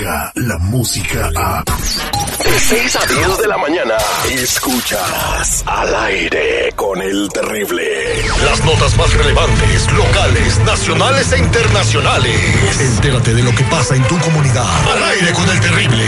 llega la música a... De 6 a 10 de la mañana, escuchas al aire con el terrible. Las notas más relevantes, locales, nacionales e internacionales. Entérate de lo que pasa en tu comunidad. Al aire con el terrible.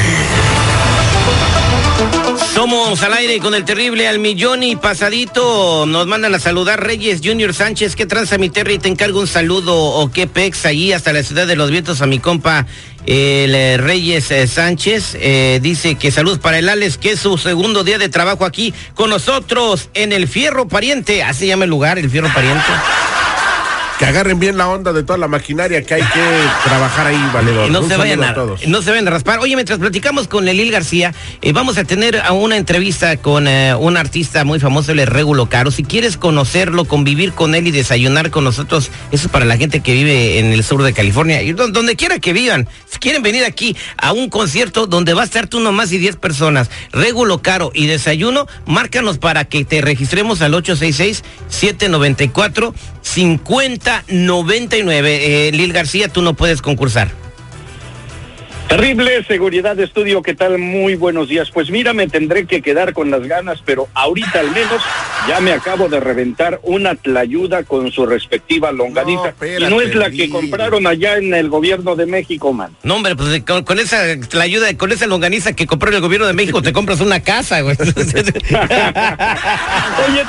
Somos al aire con el terrible al millón y pasadito. Nos mandan a saludar Reyes Junior Sánchez. ¿Qué tranza mi Terry? Te encargo un saludo o qué pex allí hasta la ciudad de los vientos a mi compa el eh, Reyes eh, Sánchez. Eh, dice que saludos para el Alex, que es su segundo día de trabajo aquí con nosotros en el Fierro Pariente. Así llama el lugar, el Fierro Pariente que agarren bien la onda de toda la maquinaria que hay que trabajar ahí, valedor. No se vayan a, no se vayan a raspar. Oye, mientras platicamos con Elil García, eh, vamos a tener una entrevista con eh, un artista muy famoso, el Regulo Caro. Si quieres conocerlo, convivir con él y desayunar con nosotros, eso es para la gente que vive en el sur de California y donde quiera que vivan. Si quieren venir aquí a un concierto donde va a estar tú nomás y 10 personas, Regulo Caro y desayuno, márcanos para que te registremos al 866 794 5099. Eh, Lil García, tú no puedes concursar. Terrible seguridad de estudio, ¿qué tal? Muy buenos días. Pues mira, me tendré que quedar con las ganas, pero ahorita al menos ya me acabo de reventar una tlayuda con su respectiva longaniza. No, y no es la que compraron allá en el gobierno de México, man. No, hombre, pues con, esa tlayuda, con esa longaniza que compró el gobierno de México, te compras una casa, güey. Oye,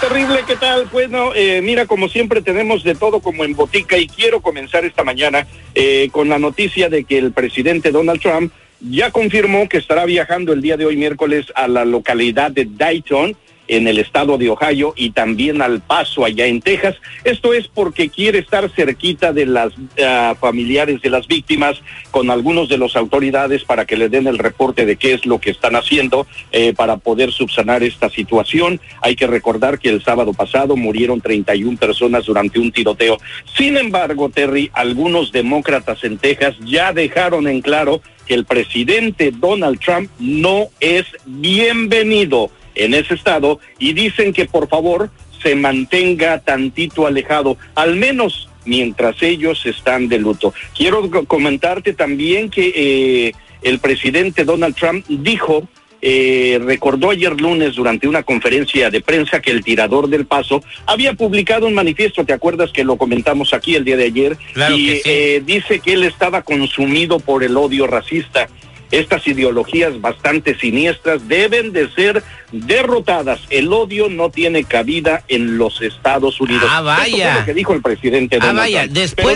terrible, ¿qué tal? Bueno, eh, mira, como siempre tenemos de todo como en botica y quiero comenzar esta mañana eh, con la noticia de que el presidente Donald Trump ya confirmó que estará viajando el día de hoy miércoles a la localidad de Dayton en el estado de Ohio y también al Paso allá en Texas. Esto es porque quiere estar cerquita de las ah, familiares de las víctimas con algunos de las autoridades para que le den el reporte de qué es lo que están haciendo eh, para poder subsanar esta situación. Hay que recordar que el sábado pasado murieron 31 personas durante un tiroteo. Sin embargo, Terry, algunos demócratas en Texas ya dejaron en claro que el presidente Donald Trump no es bienvenido en ese estado y dicen que por favor se mantenga tantito alejado, al menos mientras ellos están de luto. Quiero comentarte también que eh, el presidente Donald Trump dijo eh, recordó ayer lunes durante una conferencia de prensa que el tirador del paso había publicado un manifiesto, ¿te acuerdas que lo comentamos aquí el día de ayer? y eh, dice que él estaba consumido por el odio racista. Estas ideologías bastante siniestras deben de ser derrotadas. El odio no tiene cabida en los Estados Unidos. Ah, vaya. lo que dijo el presidente. Ah, vaya. Después,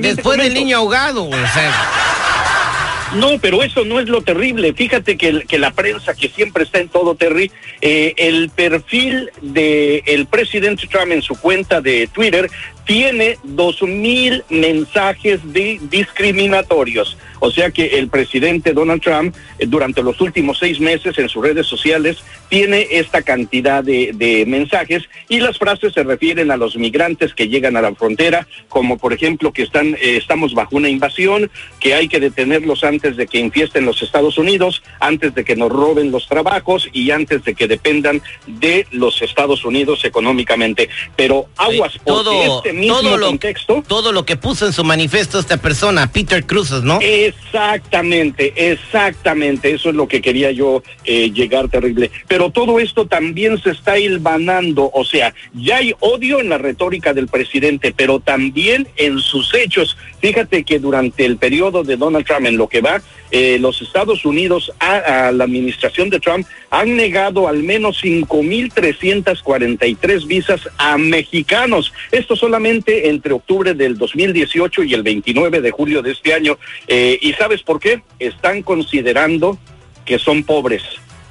después del niño ahogado. O sea. No, pero eso no es lo terrible. Fíjate que, que la prensa, que siempre está en todo, Terry, eh, el perfil del el presidente Trump en su cuenta de Twitter tiene dos mil mensajes de discriminatorios. O sea que el presidente Donald Trump eh, durante los últimos seis meses en sus redes sociales tiene esta cantidad de, de, mensajes y las frases se refieren a los migrantes que llegan a la frontera, como por ejemplo que están, eh, estamos bajo una invasión, que hay que detenerlos antes de que infiesten los Estados Unidos, antes de que nos roben los trabajos y antes de que dependan de los Estados Unidos económicamente. Pero aguas, porque este todo lo, contexto. Todo lo que puso en su manifiesto esta persona, Peter Cruz, ¿no? Exactamente, exactamente. Eso es lo que quería yo eh, llegar terrible. Pero todo esto también se está hilvanando. O sea, ya hay odio en la retórica del presidente, pero también en sus hechos. Fíjate que durante el periodo de Donald Trump, en lo que va, eh, los Estados Unidos a, a, la administración de Trump han negado al menos 5.343 visas a mexicanos. Esto solamente entre octubre del 2018 y el 29 de julio de este año. Eh, ¿Y sabes por qué? Están considerando que son pobres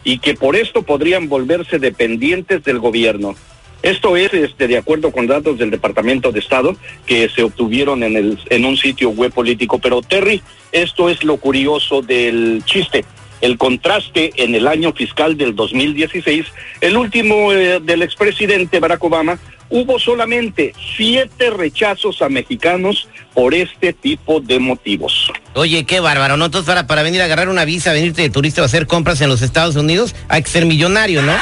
y que por esto podrían volverse dependientes del gobierno. Esto es este, de acuerdo con datos del Departamento de Estado que se obtuvieron en, un sitio web político. Pero Terry, esto es lo curioso del chiste. El contraste en el año fiscal del 2016, el último eh, del expresidente Barack Obama, hubo solamente siete rechazos a mexicanos por este tipo de motivos. Oye, qué bárbaro, ¿no? Entonces para, para venir a agarrar una visa, venirte de turista o hacer compras en los Estados Unidos, hay que ser millonario, ¿no?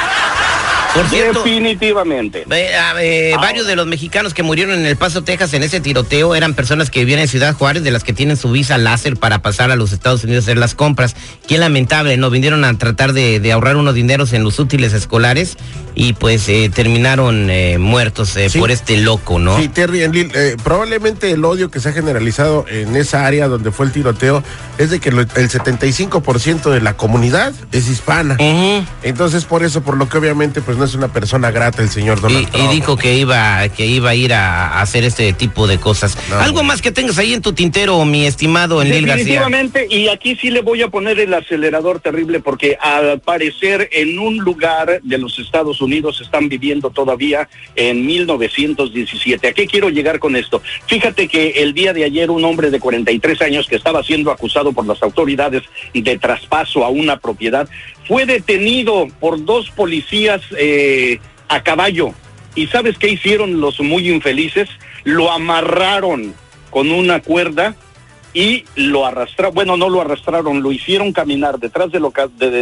Por cierto, Definitivamente. eh, varios de los mexicanos que murieron en El Paso, Texas, en ese tiroteo, eran personas que vivían en Ciudad Juárez, de las que tienen su visa láser para pasar a los Estados Unidos a hacer las compras. Qué lamentable, ¿no? Vinieron a tratar de, de ahorrar unos dineros en los útiles escolares y pues eh, terminaron eh, muertos eh, Sí. por este loco, ¿no? Sí, Terry Enlil, eh, probablemente el odio que se ha generalizado en esa área donde fue el tiroteo es de que lo- el 75% de la comunidad es hispana. Entonces, por eso, por lo que obviamente pues no es una persona grata el señor Donald y Trump. dijo que iba, que iba a ir a, a hacer este tipo de cosas. No, Algo bueno. más que tengas ahí en tu tintero, mi estimado Enlil García. Definitivamente, y aquí sí le voy a poner el acelerador terrible porque al parecer en un lugar de los Estados Unidos están viviendo todavía en 1917. ¿A qué quiero llegar con esto? Fíjate que el día de ayer un hombre de 43 años que estaba siendo acusado por las autoridades de traspaso a una propiedad fue detenido por dos policías eh, a caballo. ¿Y sabes qué hicieron los muy infelices? Lo amarraron con una cuerda y lo arrastraron, bueno, no lo arrastraron, lo hicieron caminar detrás de,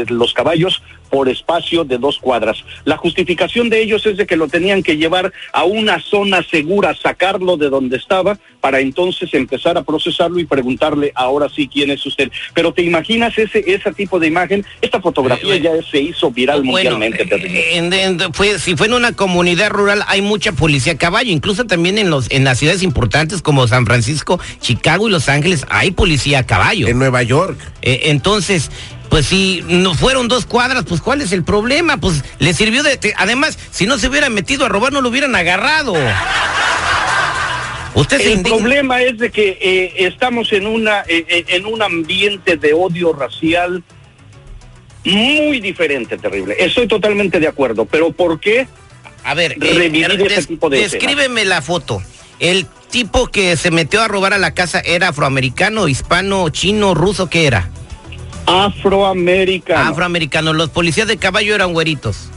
los caballos por espacio de dos cuadras. La justificación de ellos es de que lo tenían que llevar a una zona segura, sacarlo de donde estaba, para entonces empezar a procesarlo y preguntarle ahora sí quién es usted. Pero te imaginas ese, ese tipo de imagen, esta fotografía Eh, ya se hizo viral Bueno, mundialmente. eh, en- en- fue, si fue en una comunidad rural, hay mucha policía a caballo. Incluso también en los en las ciudades importantes como San Francisco, Chicago y Los Ángeles hay policía a caballo. En Nueva York. Eh, entonces, pues si no fueron dos cuadras, pues ¿cuál es el problema? Pues le sirvió de... te- además, si no se hubiera metido a robar, no lo hubieran agarrado. Usted El problema es de que eh, estamos en una eh, eh, en un ambiente de odio racial muy diferente, terrible. Estoy totalmente de acuerdo, pero ¿por qué? A ver, des- tipo de descríbeme la foto. El tipo que se metió a robar a la casa era afroamericano, hispano, chino, ruso, ¿qué era? Afroamericano. Afroamericano. Los policías de caballo eran güeritos.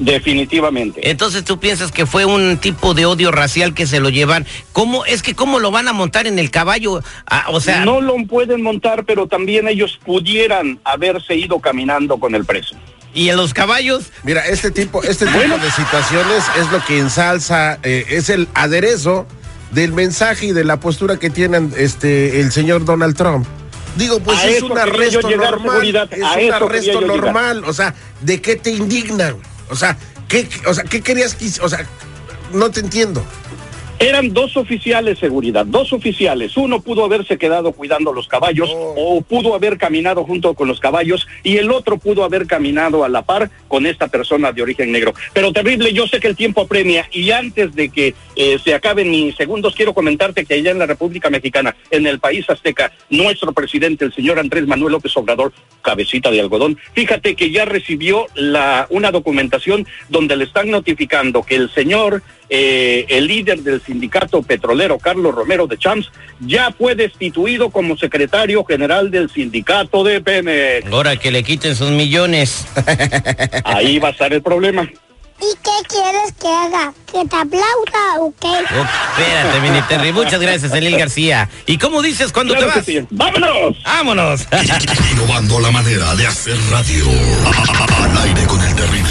definitivamente. Entonces tú piensas que fue un tipo de odio racial que se lo llevan. ¿Cómo es que cómo lo van a montar en el caballo? Ah, o sea, no lo pueden montar, pero también ellos pudieran haberse ido caminando con el preso. y en los caballos Mira, este tipo, este tipo de situaciones es lo que ensalza, eh, es el aderezo del mensaje y de la postura que tienen este el señor Donald Trump. Digo, pues A es un arresto normal. Es a un arresto llegar. normal. O sea, ¿de qué te indigna? O sea, ¿qué, o sea, ¿qué querías que? O sea, no te entiendo. Eran dos oficiales de seguridad, dos oficiales. Uno pudo haberse quedado cuidando los caballos Oh. o pudo haber caminado junto con los caballos y el otro pudo haber caminado a la par con esta persona de origen negro. Pero terrible, yo sé que el tiempo apremia y antes de que eh, se acaben mis segundos, quiero comentarte que allá en la República Mexicana, en el país azteca, nuestro presidente, el señor Andrés Manuel López Obrador, cabecita de algodón, fíjate que ya recibió la, una documentación donde le están notificando que el señor eh, el líder del sindicato petrolero, Carlos Romero de Champs, ya fue destituido como secretario general del sindicato de Pemex. ahora que le quiten sus millones. Ahí va a estar el problema. ¿Y qué quieres que haga? ¿Que te aplauda o qué? Oh, espérate, Mini Terry. Muchas gracias, Elil García. ¿Y cómo dices cuando Claro te vas? sí. ¡Vámonos! ¡Vámonos! Innovando la manera de hacer radio. Al aire con el terrible.